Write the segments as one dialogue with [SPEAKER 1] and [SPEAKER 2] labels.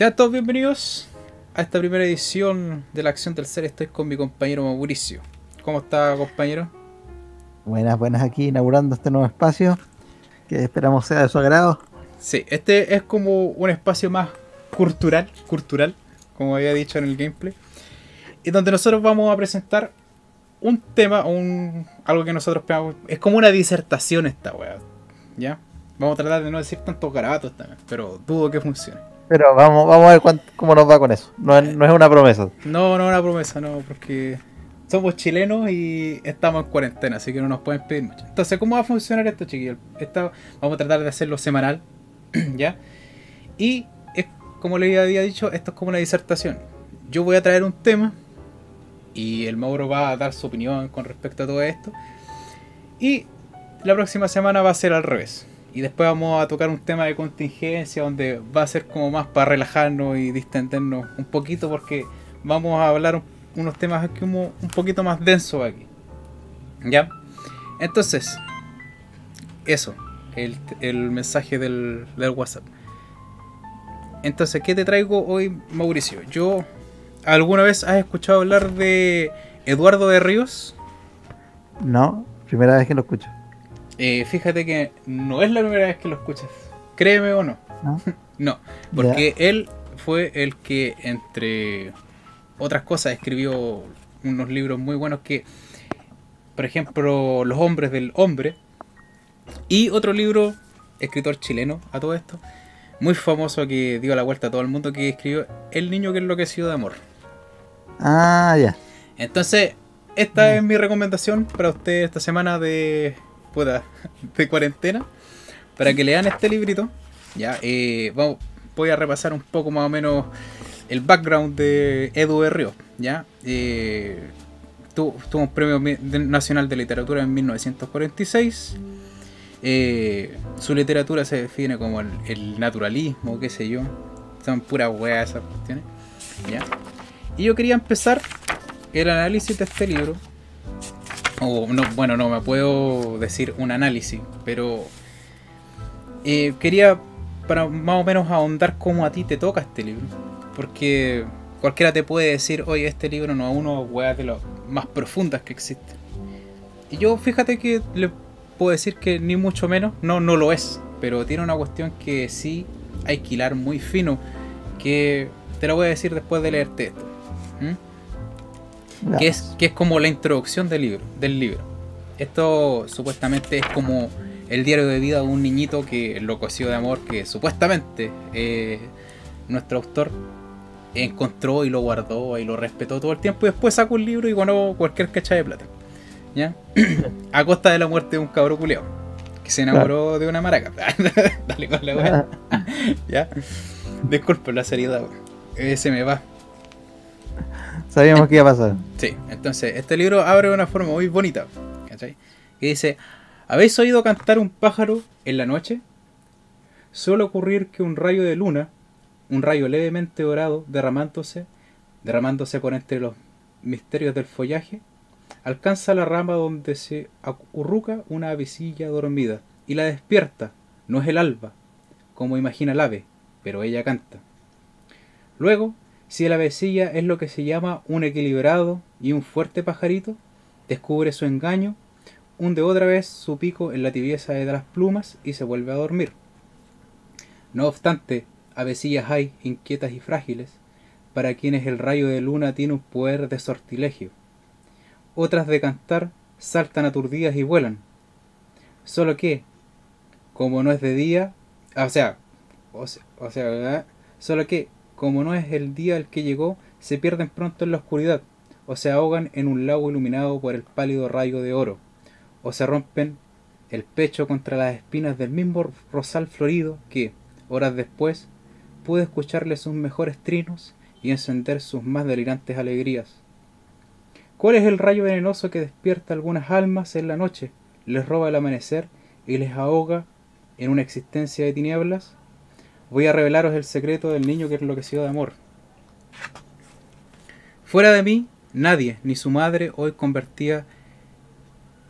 [SPEAKER 1] Sean todos bienvenidos a esta primera edición de la acción del ser. Estoy con mi compañero Mauricio. ¿Cómo está, compañero?
[SPEAKER 2] Buenas, buenas aquí inaugurando este nuevo espacio que esperamos sea de su agrado.
[SPEAKER 1] Sí, este es como un espacio más cultural, cultural, como había dicho en el gameplay, y donde nosotros vamos a presentar un tema, un algo que nosotros. Es como una disertación esta weá, ¿ya? Vamos a tratar de no decir tantos garabatos también, pero dudo que funcione.
[SPEAKER 2] Pero vamos, vamos a ver cuánto- cómo nos va con eso. No es, no es una promesa.
[SPEAKER 1] No, no una promesa, no, porque somos chilenos y estamos en cuarentena, así que no nos pueden pedir mucho. Entonces, ¿cómo va a funcionar esto, chiquillos? Esta, vamos a tratar de hacerlo semanal, ¿ya? Y es, como le había dicho, esto es como una disertación. Yo voy a traer un tema y el Mauro va a dar su opinión con respecto a todo esto. Y la próxima semana va a ser al revés. Y después vamos a tocar un tema de contingencia donde va a ser como más para relajarnos y distendernos un poquito porque vamos a hablar un- unos temas como un poquito más densos aquí. ¿Ya? Entonces, eso, el, el mensaje del, del WhatsApp. Entonces, ¿qué te traigo hoy, Mauricio? Yo, ¿alguna vez has escuchado hablar de Eduardo de Ríos?
[SPEAKER 2] No, primera vez que lo escucho.
[SPEAKER 1] Eh, fíjate que no es la primera vez que lo escuchas. Créeme o no.
[SPEAKER 2] ¿no?
[SPEAKER 1] No, porque él fue el que, entre otras cosas, escribió unos libros muy buenos que, por ejemplo, Los hombres del hombre. Y otro libro, escritor chileno a todo esto, muy famoso que dio la vuelta a todo el mundo, que escribió El niño que enloqueció de amor.
[SPEAKER 2] Ah, ya.
[SPEAKER 1] Entonces, esta es mi recomendación para ustedes esta semana de, puta, de cuarentena. Para que lean este librito. Ya, eh, vamos, voy a repasar un poco más o menos el background de Edu de Río. Ya, eh, tu- tuvo un premio nacional de literatura en 1946. Eh, su literatura se define como el, el naturalismo, qué sé yo. Son puras weas esas cuestiones. ¿ya? Y yo quería empezar el análisis de este libro. O no, bueno, no me puedo decir un análisis, pero eh, quería para más o menos ahondar cómo a ti te toca este libro. Porque cualquiera te puede decir, oye, este libro no es uno de las más profundas que existen. Y yo fíjate que le puedo decir que ni mucho menos, no, no lo es. Pero tiene una cuestión que sí hay que hilar muy fino. Que te lo voy a decir después de leerte esto. Que es, que es como la introducción del libro, del libro. Esto supuestamente es como el diario de vida de un niñito que enloqueció de amor, que supuestamente eh, nuestro autor encontró y lo guardó y lo respetó todo el tiempo y después sacó un libro y ganó cualquier cacha de plata. ¿Ya? A costa de la muerte de un cabro culeado que se enamoró de una maraca. Dale con la weá. ¿Ya? Disculpe la seriedad. Eh, se me va.
[SPEAKER 2] Sabíamos que iba a pasar.
[SPEAKER 1] Sí, entonces este libro abre de una forma muy bonita. ¿cachai? Que dice: ¿Habéis oído cantar un pájaro en la noche? Suele ocurrir que un rayo de luna, un rayo levemente dorado, derramándose, derramándose por entre los misterios del follaje, alcanza la rama donde se acurruca una avecilla dormida y la despierta. No es el alba, como imagina el ave, pero ella canta. Luego, si la avecilla es lo que se llama un equilibrado y un fuerte pajarito, descubre su engaño, hunde otra vez su pico en la tibieza de las plumas y se vuelve a dormir. No obstante, avecillas hay inquietas y frágiles, para quienes el rayo de luna tiene un poder de sortilegio. Otras de cantar saltan aturdidas y vuelan. Solo que, como no es de día, ah, o sea, o sea, o sea, ¿verdad? solo que, como no es el día el que llegó, se pierden pronto en la oscuridad, o se ahogan en un lago iluminado por el pálido rayo de oro, o se rompen el pecho contra las espinas del mismo rosal florido que, horas después, pude escucharle sus mejores trinos y encender sus más delirantes alegrías. ¿Cuál es el rayo venenoso que despierta algunas almas en la noche, les roba el amanecer y les ahoga en una existencia de tinieblas? Voy a revelaros el secreto del niño que enloqueció de amor. Fuera de mí, nadie, ni su madre, hoy convertida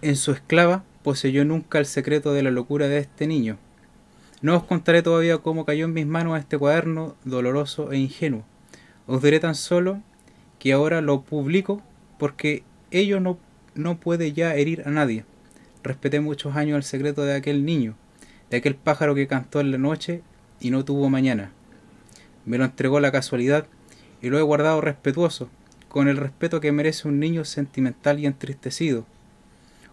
[SPEAKER 1] en su esclava, poseyó nunca el secreto de la locura de este niño. No os contaré todavía cómo cayó en mis manos este cuaderno doloroso e ingenuo. Os diré tan solo que ahora lo publico porque ello no, no puede ya herir a nadie. Respeté muchos años el secreto de aquel niño, de aquel pájaro que cantó en la noche y no tuvo mañana. Me lo entregó la casualidad y lo he guardado respetuoso, con el respeto que merece un niño sentimental y entristecido.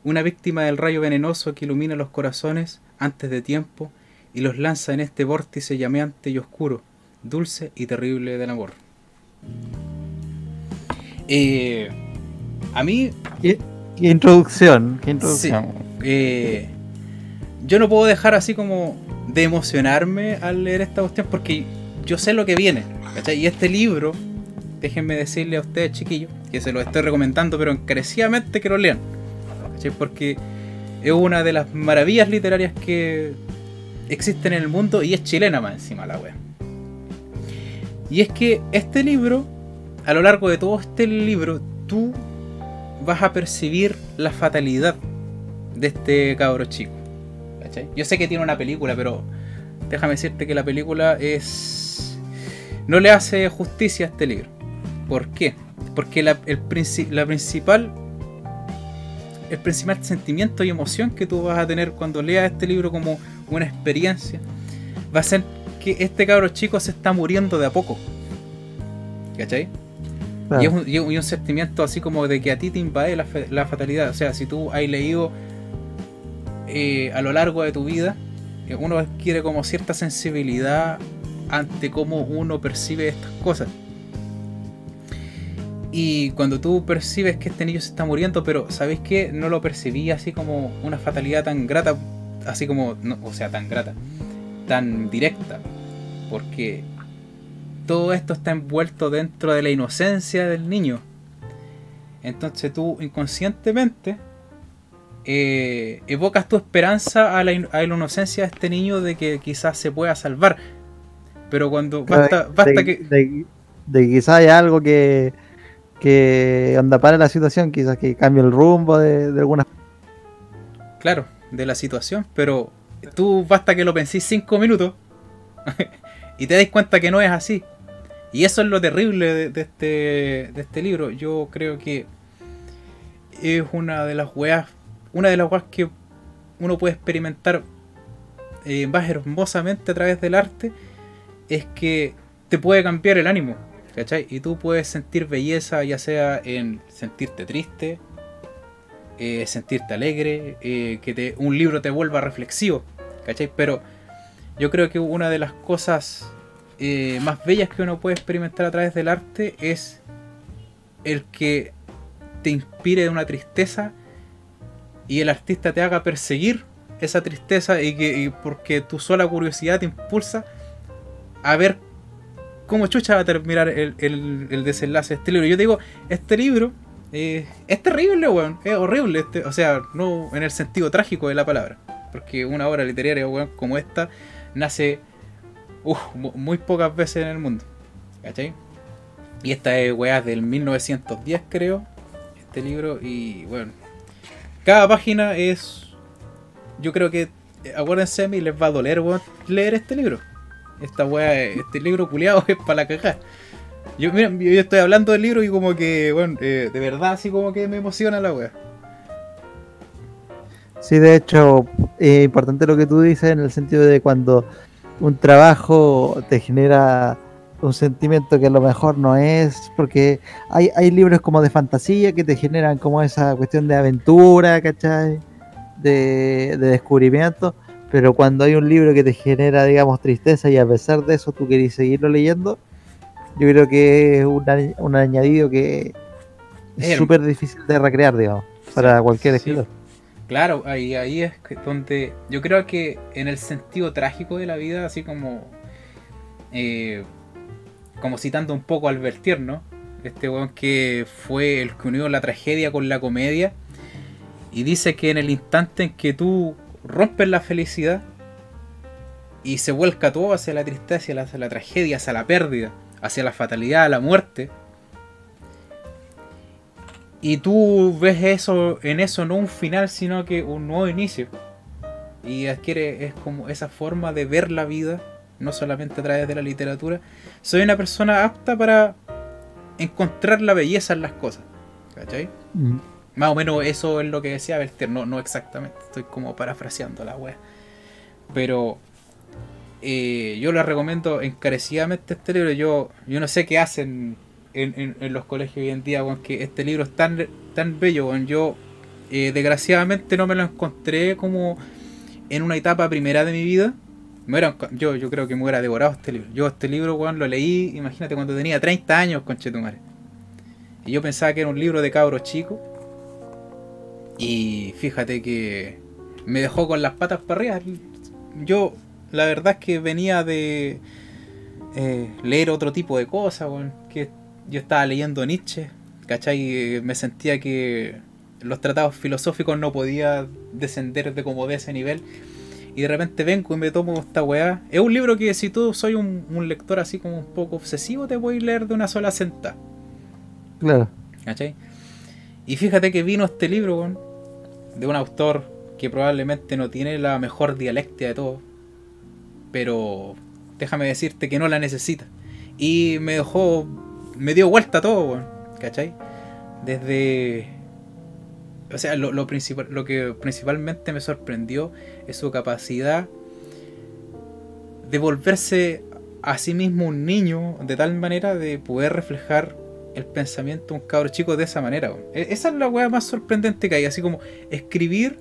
[SPEAKER 1] Una víctima del rayo venenoso que ilumina los corazones antes de tiempo y los lanza en este vórtice llameante y oscuro, dulce y terrible del amor. Eh, a mí...
[SPEAKER 2] ¿Qué, introducción? ¿Qué introducción?
[SPEAKER 1] Eh, yo no puedo dejar así como de emocionarme al leer esta cuestión porque yo sé lo que viene. ¿cachai? Y este libro, déjenme decirle a ustedes, chiquillos, que se lo estoy recomendando, pero encarecidamente que lo lean. Porque es una de las maravillas literarias que existen en el mundo y es chilena más encima la wea. Y es que este libro, a lo largo de todo este libro, tú vas a percibir la fatalidad de este cabro chico. ¿Cachai? Yo sé que tiene una película, pero déjame decirte que la película es. no le hace justicia a este libro. ¿Por qué? Porque la, el la principal. El principal sentimiento y emoción que tú vas a tener cuando leas este libro como una experiencia va a ser que este cabro chico se está muriendo de a poco. ¿Cachai? Y, es un, y, un, sentimiento así como de que a ti te invade la, la fatalidad. O sea, si tú has leído eh, a lo largo de tu vida, eh, uno adquiere como cierta sensibilidad ante cómo uno percibe estas cosas. Y cuando tú percibes que este niño se está muriendo, pero ¿sabéis qué? No lo percibí así como una fatalidad tan grata, así como, no, o sea, tan grata, tan directa. Porque todo esto está envuelto dentro de la inocencia del niño. Entonces tú inconscientemente eh, evocas tu esperanza a la, inocencia de este niño de que quizás se pueda salvar. Pero cuando basta, basta que...
[SPEAKER 2] De, quizás hay algo que, que anda para la situación, quizás que cambie el rumbo de, de alguna...
[SPEAKER 1] Claro, de la situación, pero tú basta que lo pensís cinco minutos y te das cuenta que no es así. Y eso es lo terrible de, este, de este libro. Yo creo que es una de las weas una de las cosas que uno puede experimentar eh, más hermosamente a través del arte es que te puede cambiar el ánimo, ¿cachai? Y tú puedes sentir belleza ya sea en sentirte triste, eh, sentirte alegre, eh, que un libro te vuelva reflexivo, ¿cachai? Pero yo creo que una de las cosas más bellas que uno puede experimentar a través del arte es el que te inspire de una tristeza y el artista te haga perseguir esa tristeza y que porque tu sola curiosidad te impulsa a ver cómo chucha va a terminar el, el, desenlace de este libro. Yo te digo, este libro eh, es terrible, weón, es horrible, este, o sea, no en el sentido trágico de la palabra, porque una obra literaria, como esta nace muy pocas veces en el mundo, ¿cachai? Y esta es, weá, del 1910, creo, este libro, y bueno, cada página es. Yo creo que. Acuérdense a mí, les va a doler leer este libro. Esta weá, este libro culiado es para la caja. Yo, mira, yo estoy hablando del libro y como que, bueno, eh, de verdad así como que me emociona la weá.
[SPEAKER 2] Sí, de hecho, es importante lo que tú dices en el sentido de cuando un trabajo te genera un sentimiento que a lo mejor no es, porque hay, hay libros como de fantasía que te generan como esa cuestión de aventura, ¿cachai? De, descubrimiento, pero cuando hay un libro que te genera, digamos, tristeza y a pesar de eso tú querés seguirlo leyendo, yo creo que es un, añadido que es súper difícil de recrear, digamos, para cualquier escritor.
[SPEAKER 1] Claro, ahí, ahí es donde yo creo que en el sentido trágico de la vida, así como eh, como citando un poco al Bertier, ¿no? Este weón que fue el que unió la tragedia con la comedia. Y dice que en el instante en que tú rompes la felicidad y se vuelca todo hacia la tristeza, hacia la, tragedia, hacia la pérdida, hacia la fatalidad, la muerte. Y tú ves eso en eso no un final, sino que un nuevo inicio. y adquiere es como esa forma de ver la vida, no solamente a través de la literatura, soy una persona apta para encontrar la belleza en las cosas. ¿Cachai?
[SPEAKER 2] Mm.
[SPEAKER 1] Más o menos eso es lo que decía Belter, no, no exactamente, estoy como parafraseando la wea. Pero eh, yo le recomiendo encarecidamente este libro. Yo, yo no sé qué hacen en, en, los colegios hoy en día, con que este libro es tan, tan bello. Yo, eh, desgraciadamente, no me lo encontré como en una etapa primera de mi vida. Me yo, yo creo que me hubiera devorado este libro. Yo este libro, weón, lo leí, imagínate, cuando tenía 30 años, con Chetumare. Y yo pensaba que era un libro de cabros chicos. Y fíjate que me dejó con las patas para arriba. Yo la verdad es que venía de eh, leer otro tipo de cosas, que yo estaba leyendo Nietzsche, ¿cachai? Me sentía que los tratados filosóficos no podía descender de como de ese nivel. Y de repente vengo y me tomo esta weá. Es un libro que si tú soy un, lector así como un poco obsesivo, te voy a leer de una sola sentada.
[SPEAKER 2] Claro.
[SPEAKER 1] ¿Cachai? Y fíjate que vino este libro, de un autor que probablemente no tiene la mejor dialéctica de todo pero déjame decirte que no la necesita. Y me dejó, me dio vuelta todo, ¿cachai? Desde... O sea, lo, principal, lo que principalmente me sorprendió es su capacidad de volverse a sí mismo un niño de tal manera de poder reflejar el pensamiento de un cabro chico de esa manera. E, esa es la weá más sorprendente que hay, así como escribir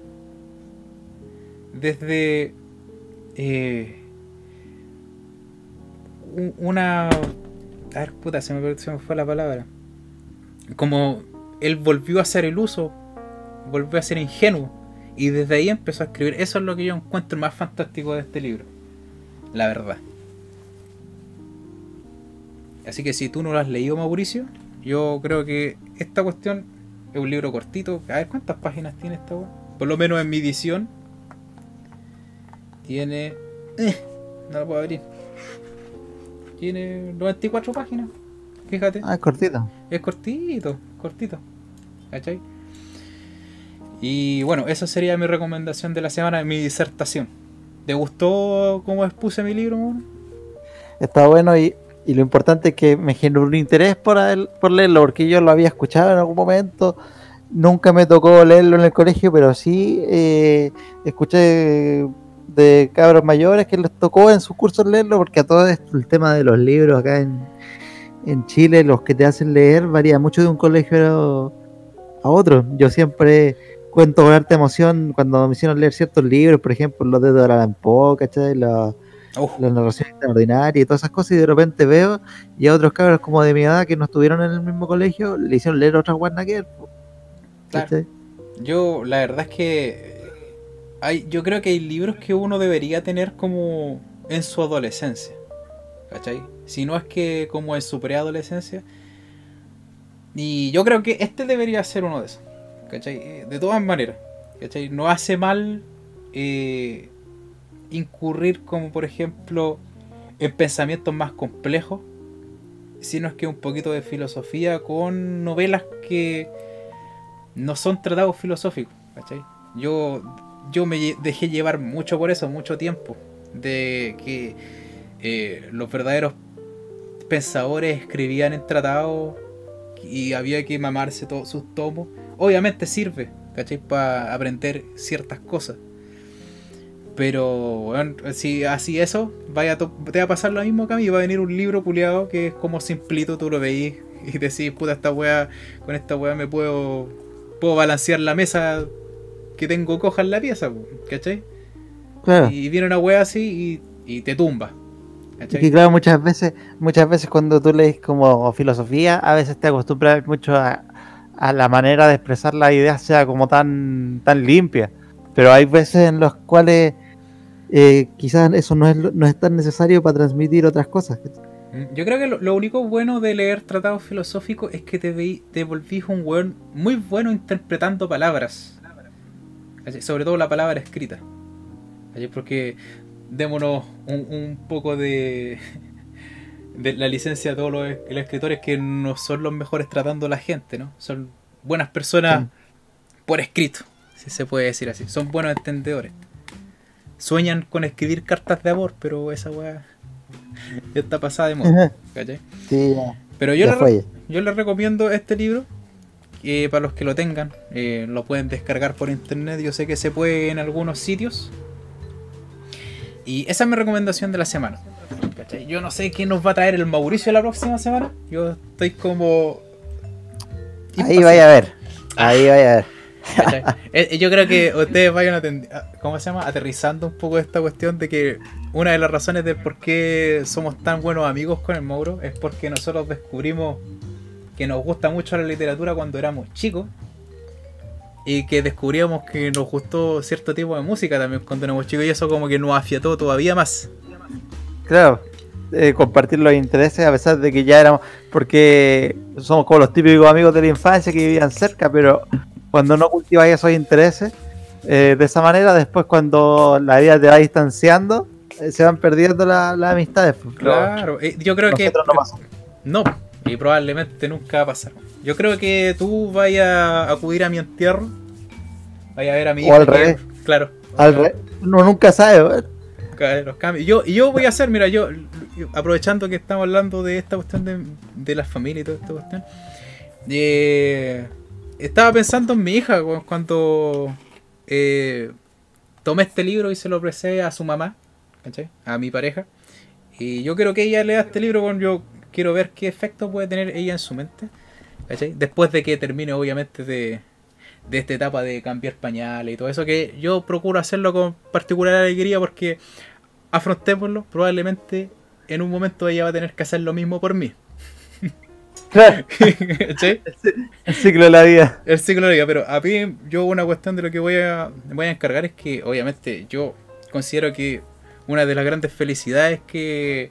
[SPEAKER 1] desde eh, una... A ver, puta, se me, fue la palabra. Como él volvió a hacer el uso, volvió a ser ingenuo. Y desde ahí empezó a escribir. Eso es lo que yo encuentro más fantástico de este libro. La verdad. Así que si tú no lo has leído, Mauricio, yo creo que esta cuestión es un libro cortito. A ver cuántas páginas tiene esta Por lo menos en mi edición. Tiene. Eh, no lo puedo abrir. Tiene 94 páginas. Fíjate.
[SPEAKER 2] Ah, es cortito.
[SPEAKER 1] Es cortito, cortito. ¿Cachai? Y bueno, esa sería mi recomendación de la semana, mi disertación. ¿Te gustó cómo expuse mi libro,
[SPEAKER 2] Está bueno y, lo importante es que me generó un interés por, por leerlo, porque yo lo había escuchado en algún momento. Nunca me tocó leerlo en el colegio, pero sí eh, escuché de cabros mayores que les tocó en sus cursos leerlo, porque a todo esto el tema de los libros acá en, en Chile, los que te hacen leer, varía mucho de un colegio a otro. Yo siempre cuento con arte emoción cuando me hicieron leer ciertos libros, por ejemplo, los de Dora Poe, ¿cachai? La, la narración extraordinaria y todas esas cosas, y de repente veo y a otros cabros como de mi edad que no estuvieron en el mismo colegio, le hicieron leer otras Warner
[SPEAKER 1] Yo, la verdad es que yo creo que hay libros que uno debería tener como en su adolescencia. ¿Cachai? Si no es que como en su preadolescencia. Y yo creo que este debería ser uno de esos. Eh, de todas maneras. No hace mal eh, incurrir como por ejemplo en pensamientos más complejos. Sino es que un poquito de filosofía con novelas que no son tratados filosóficos. Yo yo me dejé llevar mucho por eso, mucho tiempo. De que eh, los verdaderos pensadores escribían en tratados y había que mamarse todos sus tomos. Obviamente sirve, ¿cachai? Para aprender ciertas cosas. Pero, bueno, si así eso, vaya te va a pasar lo mismo que a mí. Va a venir un libro puliado que es como simplito, tú lo veís y decís, puta, esta wea, con esta wea me puedo, puedo balancear la mesa que tengo coja en la pieza, ¿cachai? Claro. Y viene una wea así y, te tumba.
[SPEAKER 2] ¿cachai? Y claro, muchas veces, muchas veces cuando tú lees como filosofía, a veces te acostumbras mucho a, la manera de expresar la idea sea como tan, tan limpia. Pero hay veces en los cuales eh, quizás eso no es, no es tan necesario para transmitir otras cosas.
[SPEAKER 1] Mm, yo creo que lo, único bueno de leer tratados filosóficos es que te, te volvís un weón muy bueno interpretando palabras sobre todo la palabra escrita. Porque démonos un, poco de, de la licencia a todos los, escritores que no son los mejores tratando a la gente, ¿no? Son buenas personas por escrito, si se puede decir así. Son buenos entendedores. sueñan con escribir cartas de amor, pero esa weá está pasada de moda. ¿cachai?
[SPEAKER 2] Sí, ya.
[SPEAKER 1] Pero yo,
[SPEAKER 2] Ya
[SPEAKER 1] le,
[SPEAKER 2] fue.
[SPEAKER 1] yo les recomiendo este libro. para los que lo tengan, eh, lo pueden descargar por internet. Yo sé que se puede en algunos sitios. Y esa es mi recomendación de la semana. ¿cachai? Yo no sé qué nos va a traer el Mauricio la próxima semana. Yo estoy como.
[SPEAKER 2] Ahí vaya a ver. Ahí vaya a ver.
[SPEAKER 1] ¿cachai? Eh, eh, Yo creo que ustedes vayan atendi- a- ¿cómo se llama? aterrizando un poco esta cuestión de que una de las razones de por qué somos tan buenos amigos con el Mauro es porque nosotros descubrimos que nos gusta mucho la literatura cuando éramos chicos y que descubríamos que nos gustó cierto tipo de música también cuando éramos chicos y eso como que nos afiató todavía más.
[SPEAKER 2] Claro, eh, compartir los intereses a pesar de que ya éramos, porque somos como los típicos amigos de la infancia que vivían cerca, pero cuando no cultivas esos intereses, eh, de esa manera, después cuando la vida te va distanciando, eh, se van perdiendo la- las amistades. pues,
[SPEAKER 1] Claro, yo creo que.
[SPEAKER 2] No,
[SPEAKER 1] y probablemente nunca va a pasar. Yo creo que tú vayas a acudir a mi entierro. Vaya a ver a mi
[SPEAKER 2] O
[SPEAKER 1] hija
[SPEAKER 2] al revés.
[SPEAKER 1] Claro.
[SPEAKER 2] Al re- uno nunca sabe,
[SPEAKER 1] los cambios. Yo, yo voy a hacer, mira, yo, aprovechando que estamos hablando de esta cuestión de, de la familia y toda esta cuestión. eh, estaba pensando en mi hija cu- cuando eh, tomé este libro y se lo ofrecí a su mamá, ¿cachai? A mi pareja. Y yo quiero que ella lea este libro, con yo quiero ver qué efecto puede tener ella en su mente, ¿cachai? Después de que termine, obviamente, de, de esta etapa de cambiar pañales y todo eso, que yo procuro hacerlo con particular alegría porque afrontémoslo, probablemente en un momento ella va a tener que hacer lo mismo por mí.
[SPEAKER 2] Claro, el ciclo de la vida.
[SPEAKER 1] El ciclo de la vida, pero a mí yo una cuestión de lo que voy a, voy a encargar es que obviamente yo considero que una de las grandes felicidades que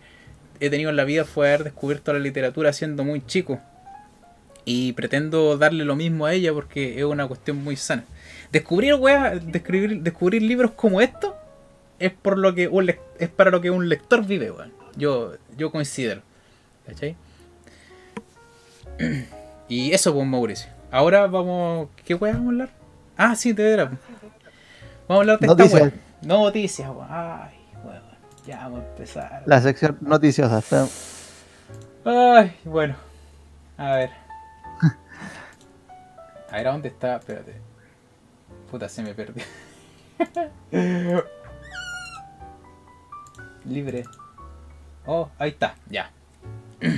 [SPEAKER 1] he tenido en la vida fue haber descubierto la literatura siendo muy chico. Y pretendo darle lo mismo a ella porque es una cuestión muy sana. Descubrir, wea, descubrir, descubrir libros como estos es por lo que un es para lo que un lector vive, weón. Yo, yo considero. ¿Cachai? Y eso, pues, Mauricio. Ahora vamos. ¿Qué weá vamos a hablar? Ah, sí, te veras. Vamos a hablar de esta
[SPEAKER 2] Noticias.
[SPEAKER 1] weá. Noticias, weón. Ay, weón. Ya vamos a empezar.
[SPEAKER 2] La sección noticiosa. está-
[SPEAKER 1] Ay, bueno. A ver. A ver, ¿a dónde está? Espérate. Puta, se me perdió. Libre. Oh, ahí está, ya.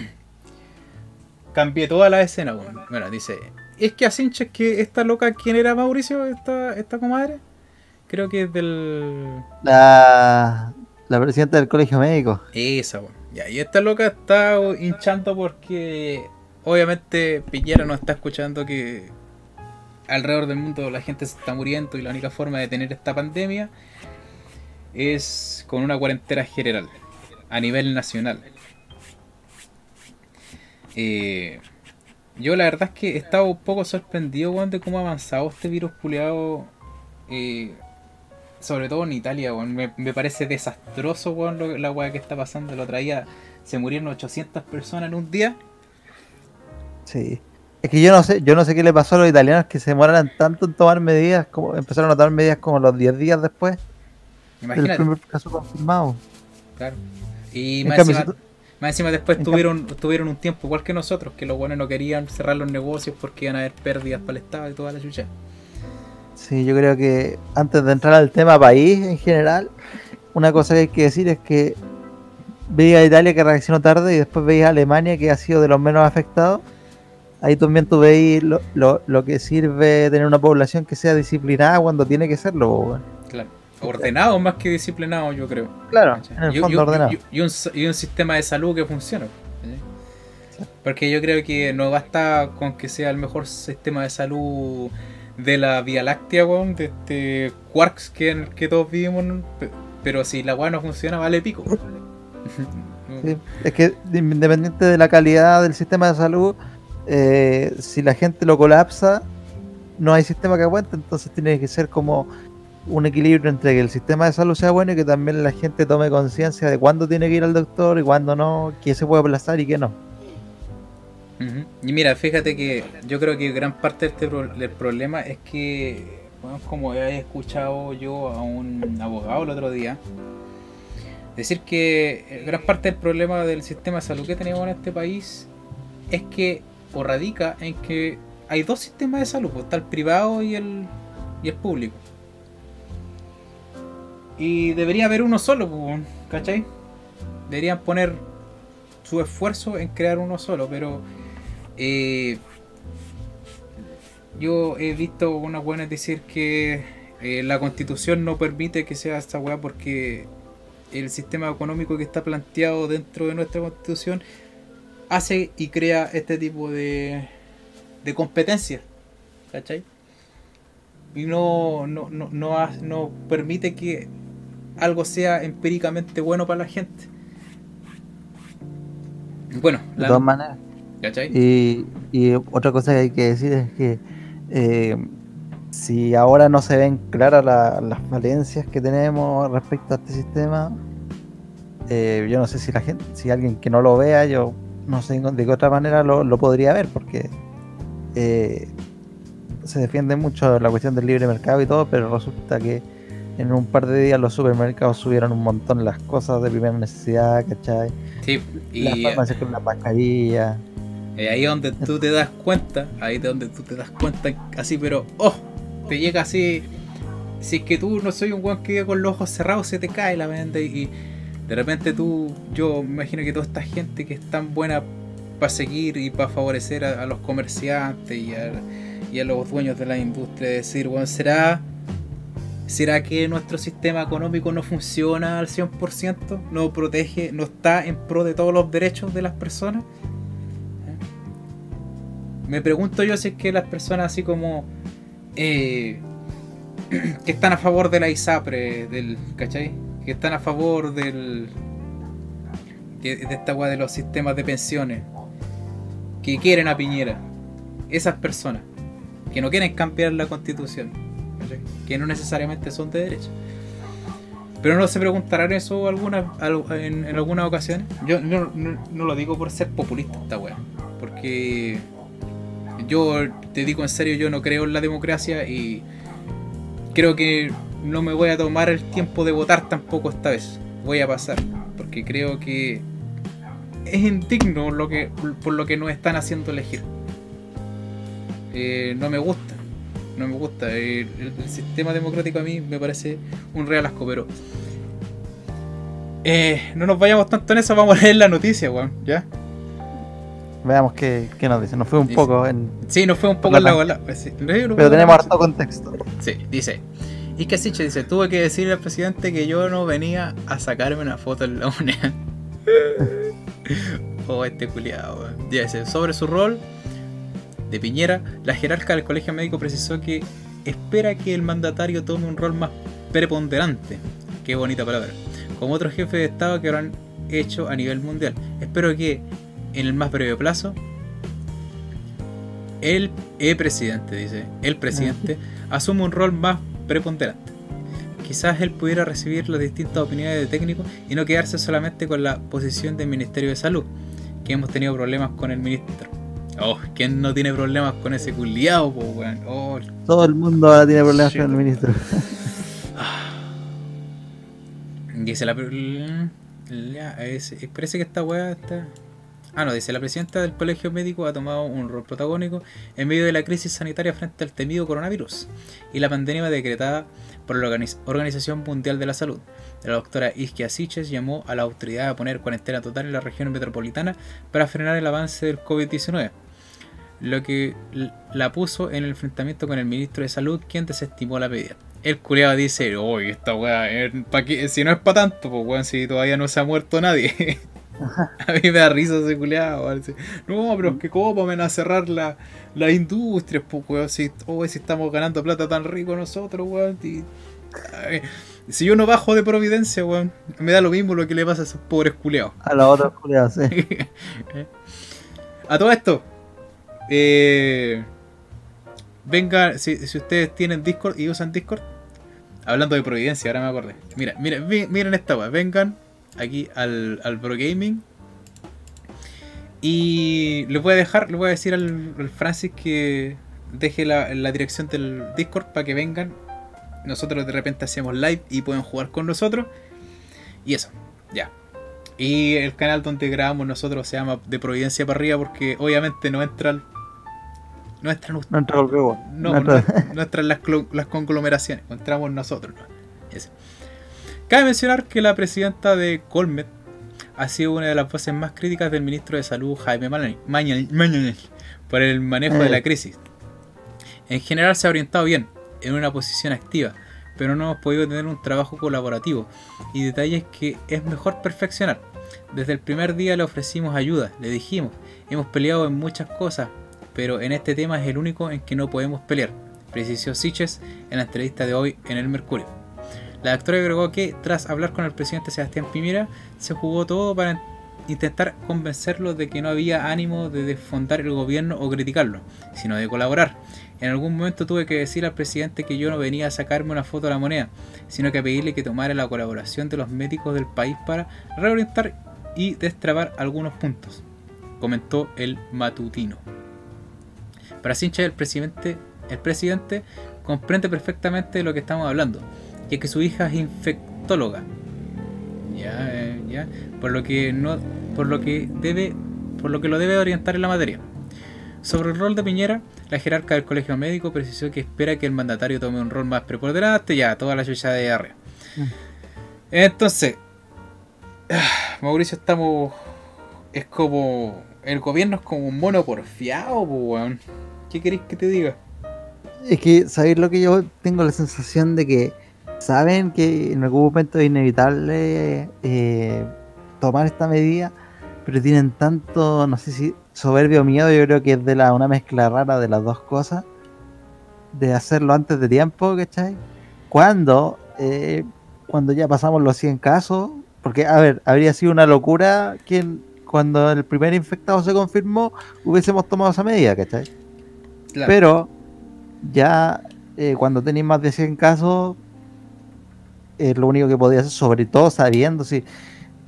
[SPEAKER 1] Cambié toda la escena. Bueno, dice. Es que así hincha, es que esta loca, ¿quién era Mauricio? Esta, esta comadre. Creo que es del.
[SPEAKER 2] La, la presidenta del colegio médico.
[SPEAKER 1] Esa. Ya, y esta loca está hinchando porque obviamente Piñera nos está escuchando que alrededor del mundo la gente se está muriendo y la única forma de tener esta pandemia es con una cuarentena general a nivel nacional. Eh, yo la verdad es que he estado un poco sorprendido de cómo ha avanzado este virus culiado. Sobre todo en Italia, weón. Me, me parece desastroso weón, lo- la weá que está pasando. El otro día se murieron 800 personas en un día.
[SPEAKER 2] Sí. Es que yo no sé, yo no sé qué le pasó a los italianos que se demoraran tanto en tomar medidas, como empezaron a tomar medidas como los 10 días después
[SPEAKER 1] Imagínate.
[SPEAKER 2] primer caso confirmado.
[SPEAKER 1] Claro. Y
[SPEAKER 2] En
[SPEAKER 1] más encima,
[SPEAKER 2] tú-
[SPEAKER 1] más encima después
[SPEAKER 2] en
[SPEAKER 1] tuvieron, tuvieron un tiempo igual que nosotros, que los buenos no querían cerrar los negocios porque iban a haber pérdidas para el Estado y toda la chucha.
[SPEAKER 2] Sí, yo creo que antes de entrar al tema país en general, una cosa que hay que decir es que veía a Italia que reaccionó tarde y después veía a Alemania que ha sido de los menos afectados. Ahí también tú veis lo, lo, lo que sirve tener una población que sea disciplinada cuando tiene que serlo. weón.
[SPEAKER 1] Claro. Ordenado más que disciplinado, yo creo.
[SPEAKER 2] Claro, en el
[SPEAKER 1] y-
[SPEAKER 2] fondo
[SPEAKER 1] y-
[SPEAKER 2] ordenado.
[SPEAKER 1] y- un, y un sistema de salud que funciona. ¿cachai? Porque yo creo que no basta con que sea el mejor sistema de salud de la Vía Láctea, weón, de este Quarks que, que todos vivimos, pero si la weá no funciona, vale pico.
[SPEAKER 2] Sí, Es que independiente de la calidad del sistema de salud, eh, si la gente lo colapsa, no hay sistema que aguante, entonces tiene que ser como un equilibrio entre que el sistema de salud sea bueno y que también la gente tome conciencia de cuándo tiene que ir al doctor y cuándo no, qué se puede aplazar y qué no.
[SPEAKER 1] Y mira, fíjate que yo creo que gran parte este pro- del problema es que weón, como he escuchado yo a un abogado el otro día, decir que gran parte del problema del sistema de salud que tenemos en este país es que, o radica en que hay dos sistemas de salud, pues, está el privado y el, y el público. Y debería haber uno solo, pues, ¿cachai? Deberían poner su esfuerzo en crear uno solo, pero eh, yo he visto unas buenas decir que eh, la constitución no permite que sea esta weá porque el sistema económico que está planteado dentro de nuestra constitución hace y crea este tipo de, de competencias. ¿Cachai? Y no, no, no, no, ha- no permite que algo sea empíricamente bueno para la gente. Bueno,
[SPEAKER 2] De
[SPEAKER 1] la-
[SPEAKER 2] todas maneras.
[SPEAKER 1] ¿Cachai?
[SPEAKER 2] Y, y otra cosa que hay que decir es que eh, si ahora no se ven claras la- las falencias que tenemos respecto a este sistema, eh, yo no sé si la gente, si alguien que no lo vea, yo no sé de qué otra manera lo, lo podría ver, porque eh, se defiende mucho la cuestión del libre mercado y todo, pero resulta que en un par de días los supermercados subieron un montón las cosas de primera necesidad, ¿cachai?
[SPEAKER 1] Sí, y
[SPEAKER 2] Las farmacias con la mascarilla.
[SPEAKER 1] Eh, ahí es donde tú te das cuenta, ahí es donde tú te das cuenta, así, pero, oh, te llega así. Si es que tú no soy un guan que con los ojos cerrados, se te cae la mente y de repente tú, yo me imagino que toda esta gente que es tan buena para seguir y para favorecer a, los comerciantes y a, y a los dueños de la industria, decir, bueno, ¿será, ¿será que nuestro sistema económico no funciona al 100%? ¿No protege, no está en pro de todos los derechos de las personas? Me pregunto yo si es que las personas así como eh, que están a favor de la ISAPRE, del, ¿cachai? Que están a favor del de esta weá de los sistemas de pensiones, que quieren a Piñera, esas personas, que no quieren cambiar la constitución, que no necesariamente son de derecha. Pero no se preguntarán eso en, en algunas ocasiones. Yo no, no- no lo digo por ser populista esta weá, porque yo te digo en serio, yo no creo en la democracia y creo que no me voy a tomar el tiempo de votar tampoco esta vez. Voy a pasar, porque creo que es indigno lo que, por lo que nos están haciendo elegir. Eh, no me gusta, no me gusta. El, el- el sistema democrático a mí me parece un real asco, pero eh, no nos vayamos tanto en eso, vamos a leer la noticia, weón, ¿ya?
[SPEAKER 2] Veamos qué, qué nos dice. Nos fue un
[SPEAKER 1] Dice-
[SPEAKER 2] poco en.
[SPEAKER 1] Sí, nos fue un poco en la bola. pues.
[SPEAKER 2] Pero tenemos harto contexto.
[SPEAKER 1] Sí, dice. Iska Siche dice, tuve que decirle al presidente que yo no venía a sacarme una foto en la UNED. oh, este culiado, weón. Dice, sobre su rol de Piñera, la jerarca del colegio médico precisó que espera que el mandatario tome un rol más preponderante. Qué bonita palabra. Como otros jefes de Estado que habrán hecho a nivel mundial. Espero que en el más breve plazo el, el presidente, dice, el presidente asume un rol más preponderante. Quizás él pudiera recibir las distintas opiniones de técnicos y no quedarse solamente con la posición del Ministerio de Salud, que hemos tenido problemas con el ministro. Oh, ¿quién no tiene problemas con ese culiao, po, weón? Oh,
[SPEAKER 2] Todo el mundo ahora tiene problemas
[SPEAKER 1] Shit.
[SPEAKER 2] con el ministro.
[SPEAKER 1] Dice la. ya, es- parece que esta weá está. Ah, no, dice la presidenta del colegio médico ha tomado un rol protagónico en medio de la crisis sanitaria frente al temido coronavirus y la pandemia decretada por la Organiz- Organización Mundial de la Salud. La doctora Isquia Siches llamó a la autoridad a poner cuarentena total en la región metropolitana para frenar el avance del COVID-19, lo que la puso en el enfrentamiento con el ministro de Salud, quien desestimó la medida. El culeado dice, oye, esta weá, eh, si no es para tanto, pues weón, si todavía no se ha muerto nadie. a mí me da risa ese culeado. weón, No, pero es que cómo van a cerrar la, las industrias, pues weón, si, oh, si estamos ganando plata tan rico nosotros, weón. y- ay, si yo no bajo de providencia, weón, me da lo mismo lo que le pasa a esos pobres culeados.
[SPEAKER 2] A los otros culiados, sí.
[SPEAKER 1] a todo esto, eh, venga, si, si ustedes tienen Discord y usan Discord, hablando de Providencia, ahora me acordé. Mira, mira, mi- miren esta weá, vengan aquí al, al Pro Gaming. Y les voy a dejar, le voy a decir al, al Francis que deje la, la dirección del Discord para que vengan. Nosotros de repente hacemos live y pueden jugar con nosotros. Y eso, ya. Y el canal donde grabamos nosotros se llama De Providencia para arriba porque obviamente no entran. No entran ustedes.
[SPEAKER 2] No entra el huevo.
[SPEAKER 1] No,
[SPEAKER 2] No
[SPEAKER 1] no,
[SPEAKER 2] entra-
[SPEAKER 1] no entran las, las conglomeraciones, entramos nosotros. Cabe mencionar que la presidenta de Colmet ha sido una de las voces más críticas del ministro de Salud Jaime Maña- Maña- Mañalich por el manejo de la
[SPEAKER 2] Eh.
[SPEAKER 1] crisis. En general se ha orientado bien, en una posición activa, pero no hemos podido tener un trabajo colaborativo y detalles que es mejor perfeccionar. Desde el primer día le ofrecimos ayuda, le dijimos, hemos peleado en muchas cosas, pero en este tema es el único en que no podemos pelear, precisó Siches en la entrevista de hoy en el Mercurio. La doctora agregó que, tras hablar con el presidente Sebastián Piñera, se jugó todo para intentar convencerlo de que no había ánimo de desfondar el gobierno o criticarlo, sino de colaborar. En algún momento tuve que decir al presidente que yo no venía a sacarme una foto de la moneda, sino que a pedirle que tomara la colaboración de los médicos del país para reorientar y destrabar algunos puntos, comentó el matutino. Para Sincha, el presidente, el presidente comprende perfectamente lo que estamos hablando, ya que su hija es infectóloga. Ya, eh, ya, por lo que no, por lo que debe, por lo que lo debe orientar en la materia. Sobre el rol de Piñera, la jerarca del colegio médico precisó que espera que el mandatario tome un rol más preponderante, ya, toda la chucha de arriba.
[SPEAKER 2] Mm.
[SPEAKER 1] Entonces, Mauricio, estamos. Es como. El gobierno es como un mono porfiado, po, weón. ¿Qué queréis que te diga?
[SPEAKER 2] Es que, ¿sabéis lo que yo tengo la sensación de que saben que en algún momento es inevitable eh, tomar esta medida, pero tienen tanto, no sé si soberbio o miedo, yo creo que es de la, una mezcla rara de las dos cosas, de hacerlo antes de tiempo, ¿cachai? Cuando, eh, cuando ya pasamos los 100 casos, porque, a ver, habría sido una locura que cuando el primer infectado se confirmó hubiésemos tomado esa medida, ¿cachai?
[SPEAKER 1] Claro.
[SPEAKER 2] Pero ya eh, cuando tenéis más de 100 casos, es lo único que podía hacer, sobre todo sabiendo si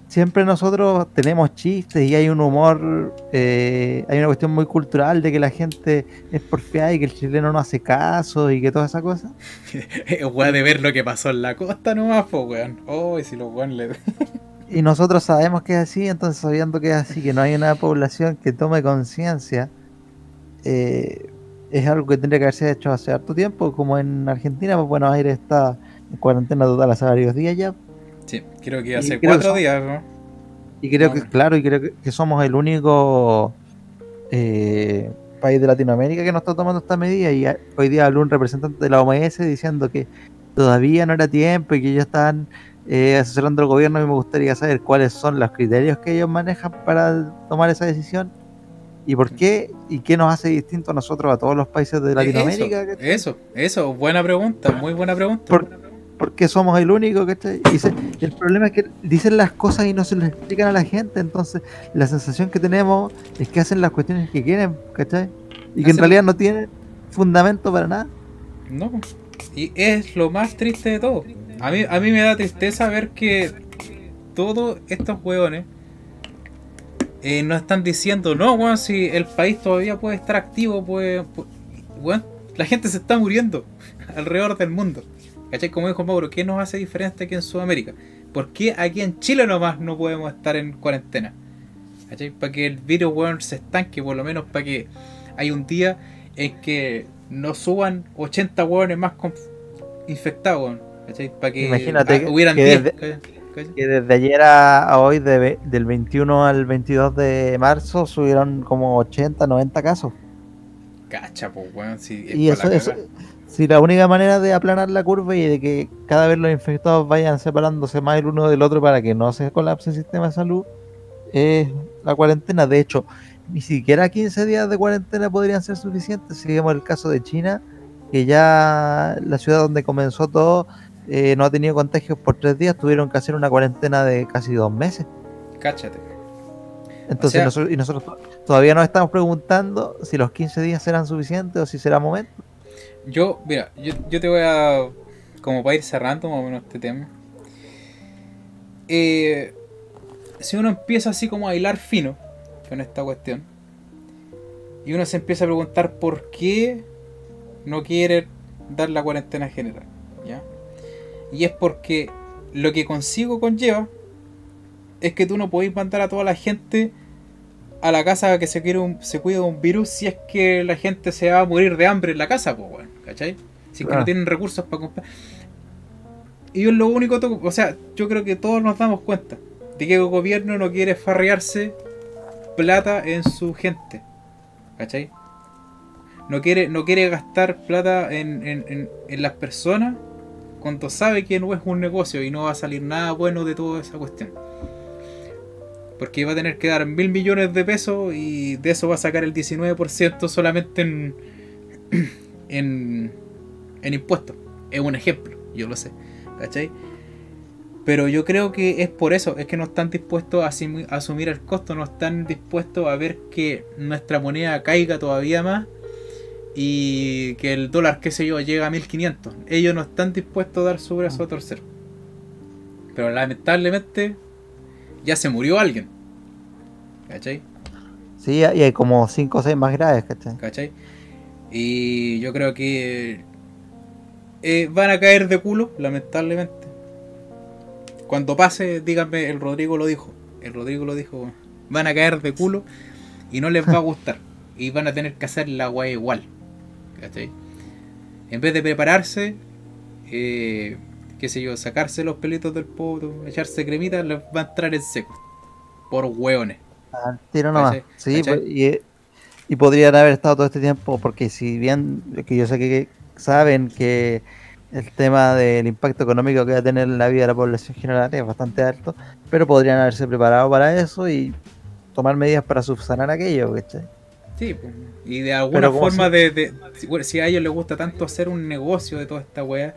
[SPEAKER 2] siempre nosotros tenemos chistes y hay un humor, eh, hay una cuestión muy cultural de que la gente es porfiada y que el chileno no hace caso y que toda esa cosa.
[SPEAKER 1] Weá de ver lo que pasó en la costa nomás, po, weón. Oh, y si los weón le.
[SPEAKER 2] Y nosotros sabemos que es así, entonces sabiendo que es así, que no hay una población que tome conciencia, eh, es algo que tendría que haberse hecho hace harto tiempo, como en Argentina, pues Buenos Aires está cuarentena total hace varios días ya.
[SPEAKER 1] Sí, creo que hace
[SPEAKER 2] creo
[SPEAKER 1] cuatro días, ¿no?
[SPEAKER 2] Y creo que, claro, y creo que, que somos el único eh, país de Latinoamérica que no está tomando esta medida. Y hoy día habló un representante de la OMS diciendo que todavía no era tiempo y que ellos estaban eh, asesorando al gobierno. Y me gustaría saber cuáles son los criterios que ellos manejan para tomar esa decisión. ¿Y por qué? ¿Y qué nos hace distinto a nosotros, a todos los países de Latinoamérica?
[SPEAKER 1] Eso, eso, eso, buena pregunta, muy buena pregunta.
[SPEAKER 2] Por- porque somos el único, ¿cachai? Y, se- el problema es que dicen las cosas y no se las explican a la gente, entonces la sensación que tenemos es que hacen las cuestiones que quieren, ¿cachai? Y que en realidad no tienen fundamento para nada.
[SPEAKER 1] No, y es lo más triste de todo. A mí, a mí me da tristeza ver que todos estos hueones eh, nos están diciendo, no, weón, si el país todavía puede estar activo, pues, pues, weón, la gente se está muriendo alrededor del mundo. ¿Cachai? Como dijo Mauro, ¿qué nos hace diferente aquí en Sudamérica? ¿Por qué aquí en Chile nomás no podemos estar en cuarentena? ¿Cachai? Para que el virus, weón, se estanque, por lo menos para que hay un día en que no suban 80 hueones más infectados, weón. ¿Cachai? Para que
[SPEAKER 2] Imagínate
[SPEAKER 1] ah, hubieran
[SPEAKER 2] que
[SPEAKER 1] 10.
[SPEAKER 2] desde-. Que desde ayer a, hoy, de del 21 al 22 de marzo, subieron como 80, 90 casos.
[SPEAKER 1] Cacha, pues, weón, si es
[SPEAKER 2] Y eso. Si la única manera de aplanar la curva y de que cada vez los infectados vayan separándose más el uno del otro para que no se colapse el sistema de salud, es la cuarentena. De hecho, ni siquiera 15 días de cuarentena podrían ser suficientes. Si vemos el caso de China, que ya la ciudad donde comenzó todo eh, no ha tenido contagios por tres días, tuvieron que hacer una cuarentena de casi dos meses.
[SPEAKER 1] Cáchate.
[SPEAKER 2] Entonces,
[SPEAKER 1] sea-
[SPEAKER 2] nosotros, y nosotros to- todavía nos estamos preguntando si los 15 días serán suficientes o si será momento.
[SPEAKER 1] Yo, mira, yo, yo te voy a. Como para ir cerrando más o menos este tema. Eh, si uno empieza así como a hilar fino con esta cuestión. Y uno se empieza a preguntar por qué no quiere dar la cuarentena general. ¿ya? Y es porque lo que consigo conlleva es que tú no podéis mandar a toda la gente a la casa que se, quiere un, se cuide de un virus si es que la gente se va a morir de hambre en la casa, pues, bueno, ¿cachai? Si es que no tienen recursos para comprar. Y es lo único, o sea, yo creo que todos nos damos cuenta de que el gobierno no quiere farrearse plata en su gente, ¿cachai? No quiere, no quiere gastar plata en, en, en las personas cuando sabe que no es un negocio y no va a salir nada bueno de toda esa cuestión. Porque va a tener que dar mil millones de pesos y de eso va a sacar el 19% solamente en, en, en impuestos. Es un ejemplo, yo lo sé. ¿Cachai? Pero yo creo que es por eso, es que no están dispuestos a asumir el costo, no están dispuestos a ver que nuestra moneda caiga todavía más y que el dólar, qué sé yo, llega a 1500. Ellos no están dispuestos a dar su brazo a torcer. Pero lamentablemente ya se murió alguien. ¿Cachai?
[SPEAKER 2] Sí, y hay como 5 o 6 más graves, ¿cachai?
[SPEAKER 1] ¿Cachai? Y yo creo que eh, van a caer de culo, lamentablemente. Cuando pase, díganme, el Rodrigo lo dijo. El Rodrigo lo dijo. Van a caer de culo y no les va a gustar. y van a tener que hacer la weá igual. ¿Cachai? En vez de prepararse, eh, qué sé yo, sacarse los pelitos del poto, echarse cremita, les va a entrar en seco. Por hueones.
[SPEAKER 2] tiro nomás. Sí, pues, y, y, podrían haber estado todo este tiempo, porque si bien, que yo sé que saben que el tema del impacto económico que va a tener en la vida de la población general es bastante alto, pero podrían haberse preparado para eso y tomar medidas para subsanar aquello, ¿cachai?
[SPEAKER 1] Sí, y de alguna forma de, si, a ellos les gusta tanto hacer un negocio de toda esta weá,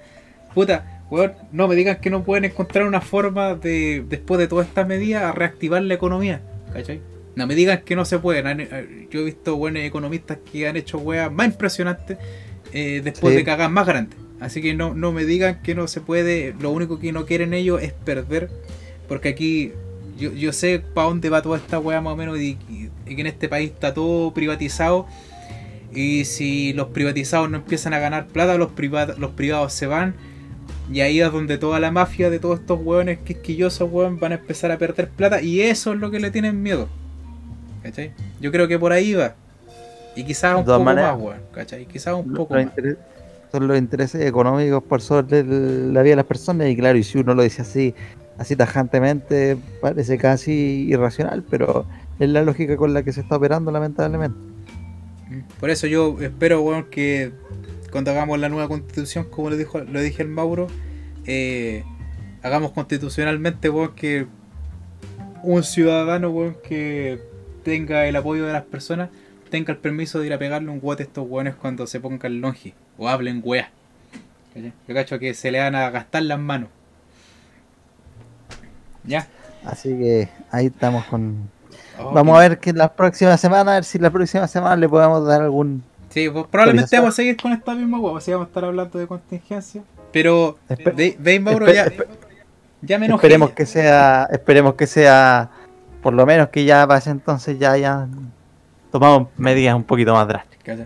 [SPEAKER 1] puta, weón, no me digan que no pueden encontrar una forma de, después de todas estas medidas, a reactivar la economía, ¿cachai? No me digan que no se pueden. Eh, yo he visto buenos economistas que han hecho weas más impresionantes eh, después de cagar más grandes. Así que no, no me digan que no se puede. Lo único que no quieren ellos es perder. Porque aquí yo, yo sé para dónde va toda esta weá más o menos. Y, que en este país está todo privatizado. Y si los privatizados no empiezan a ganar plata, los, privados los privados se van. Y ahí es donde toda la mafia de todos estos hueones quisquillosos, hueón, van a empezar a perder plata. Y eso es lo que le tienen miedo. ¿Cachai? Yo creo que por ahí va. Y quizás un poco más, weón. ¿Cachai? Quizás un poco más
[SPEAKER 2] son los intereses económicos por sobre la vida de las personas y claro, y si uno lo dice así, así tajantemente, parece casi irracional, pero es la lógica con la que se está operando lamentablemente.
[SPEAKER 1] Por eso yo espero bueno, que cuando hagamos la nueva constitución, como le dijo, lo dije el Mauro, eh, hagamos constitucionalmente bueno, que un ciudadano bueno, que tenga el apoyo de las personas tenga el permiso de ir a pegarle un guate a estos hueones cuando se pongan longe o hablen weá. Yo cacho que se le van a gastar las manos. ¿Ya?
[SPEAKER 2] Así que ahí estamos con. Vamos a ver que la próxima semana, a ver si la próxima semana le podemos dar algún.
[SPEAKER 1] Sí, pues probablemente vamos a seguir con esta misma hueá, si vamos a estar hablando de contingencia. Pero, veis, Mauro, ya,
[SPEAKER 2] ya me Esperemos que sea, esperemos que sea, por lo menos que ya pase entonces ya, ya tomamos medidas un poquito más drásticas.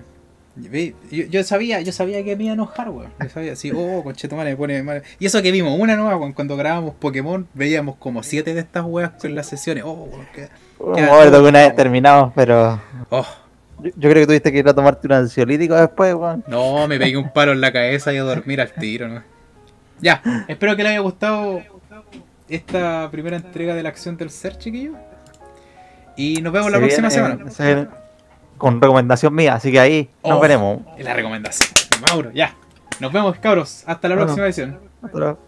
[SPEAKER 1] Yo, yo, sabía, yo sabía que me iba a enojar, weón. Yo sabía, sí, oh, conchetumare, me pone mal. Y eso que vimos, una nueva, weón, cuando grabamos Pokémon, veíamos como siete de estas weas con las sesiones. Oh, weón,
[SPEAKER 2] que. que una vez terminamos, pero. Oh. Yo, creo que tuviste que ir a tomarte un ansiolítico después, weón.
[SPEAKER 1] No, me pegué un palo en la cabeza y a dormir al tiro, ¿no? Ya, espero que les haya gustado esta primera entrega de la acción del ser, chiquillo. Y nos vemos la próxima semana.
[SPEAKER 2] con recomendación mía, así que ahí nos oh, veremos.
[SPEAKER 1] La recomendación, Mauro, ya. Nos vemos, cabros. Hasta la próxima edición. Hasta luego.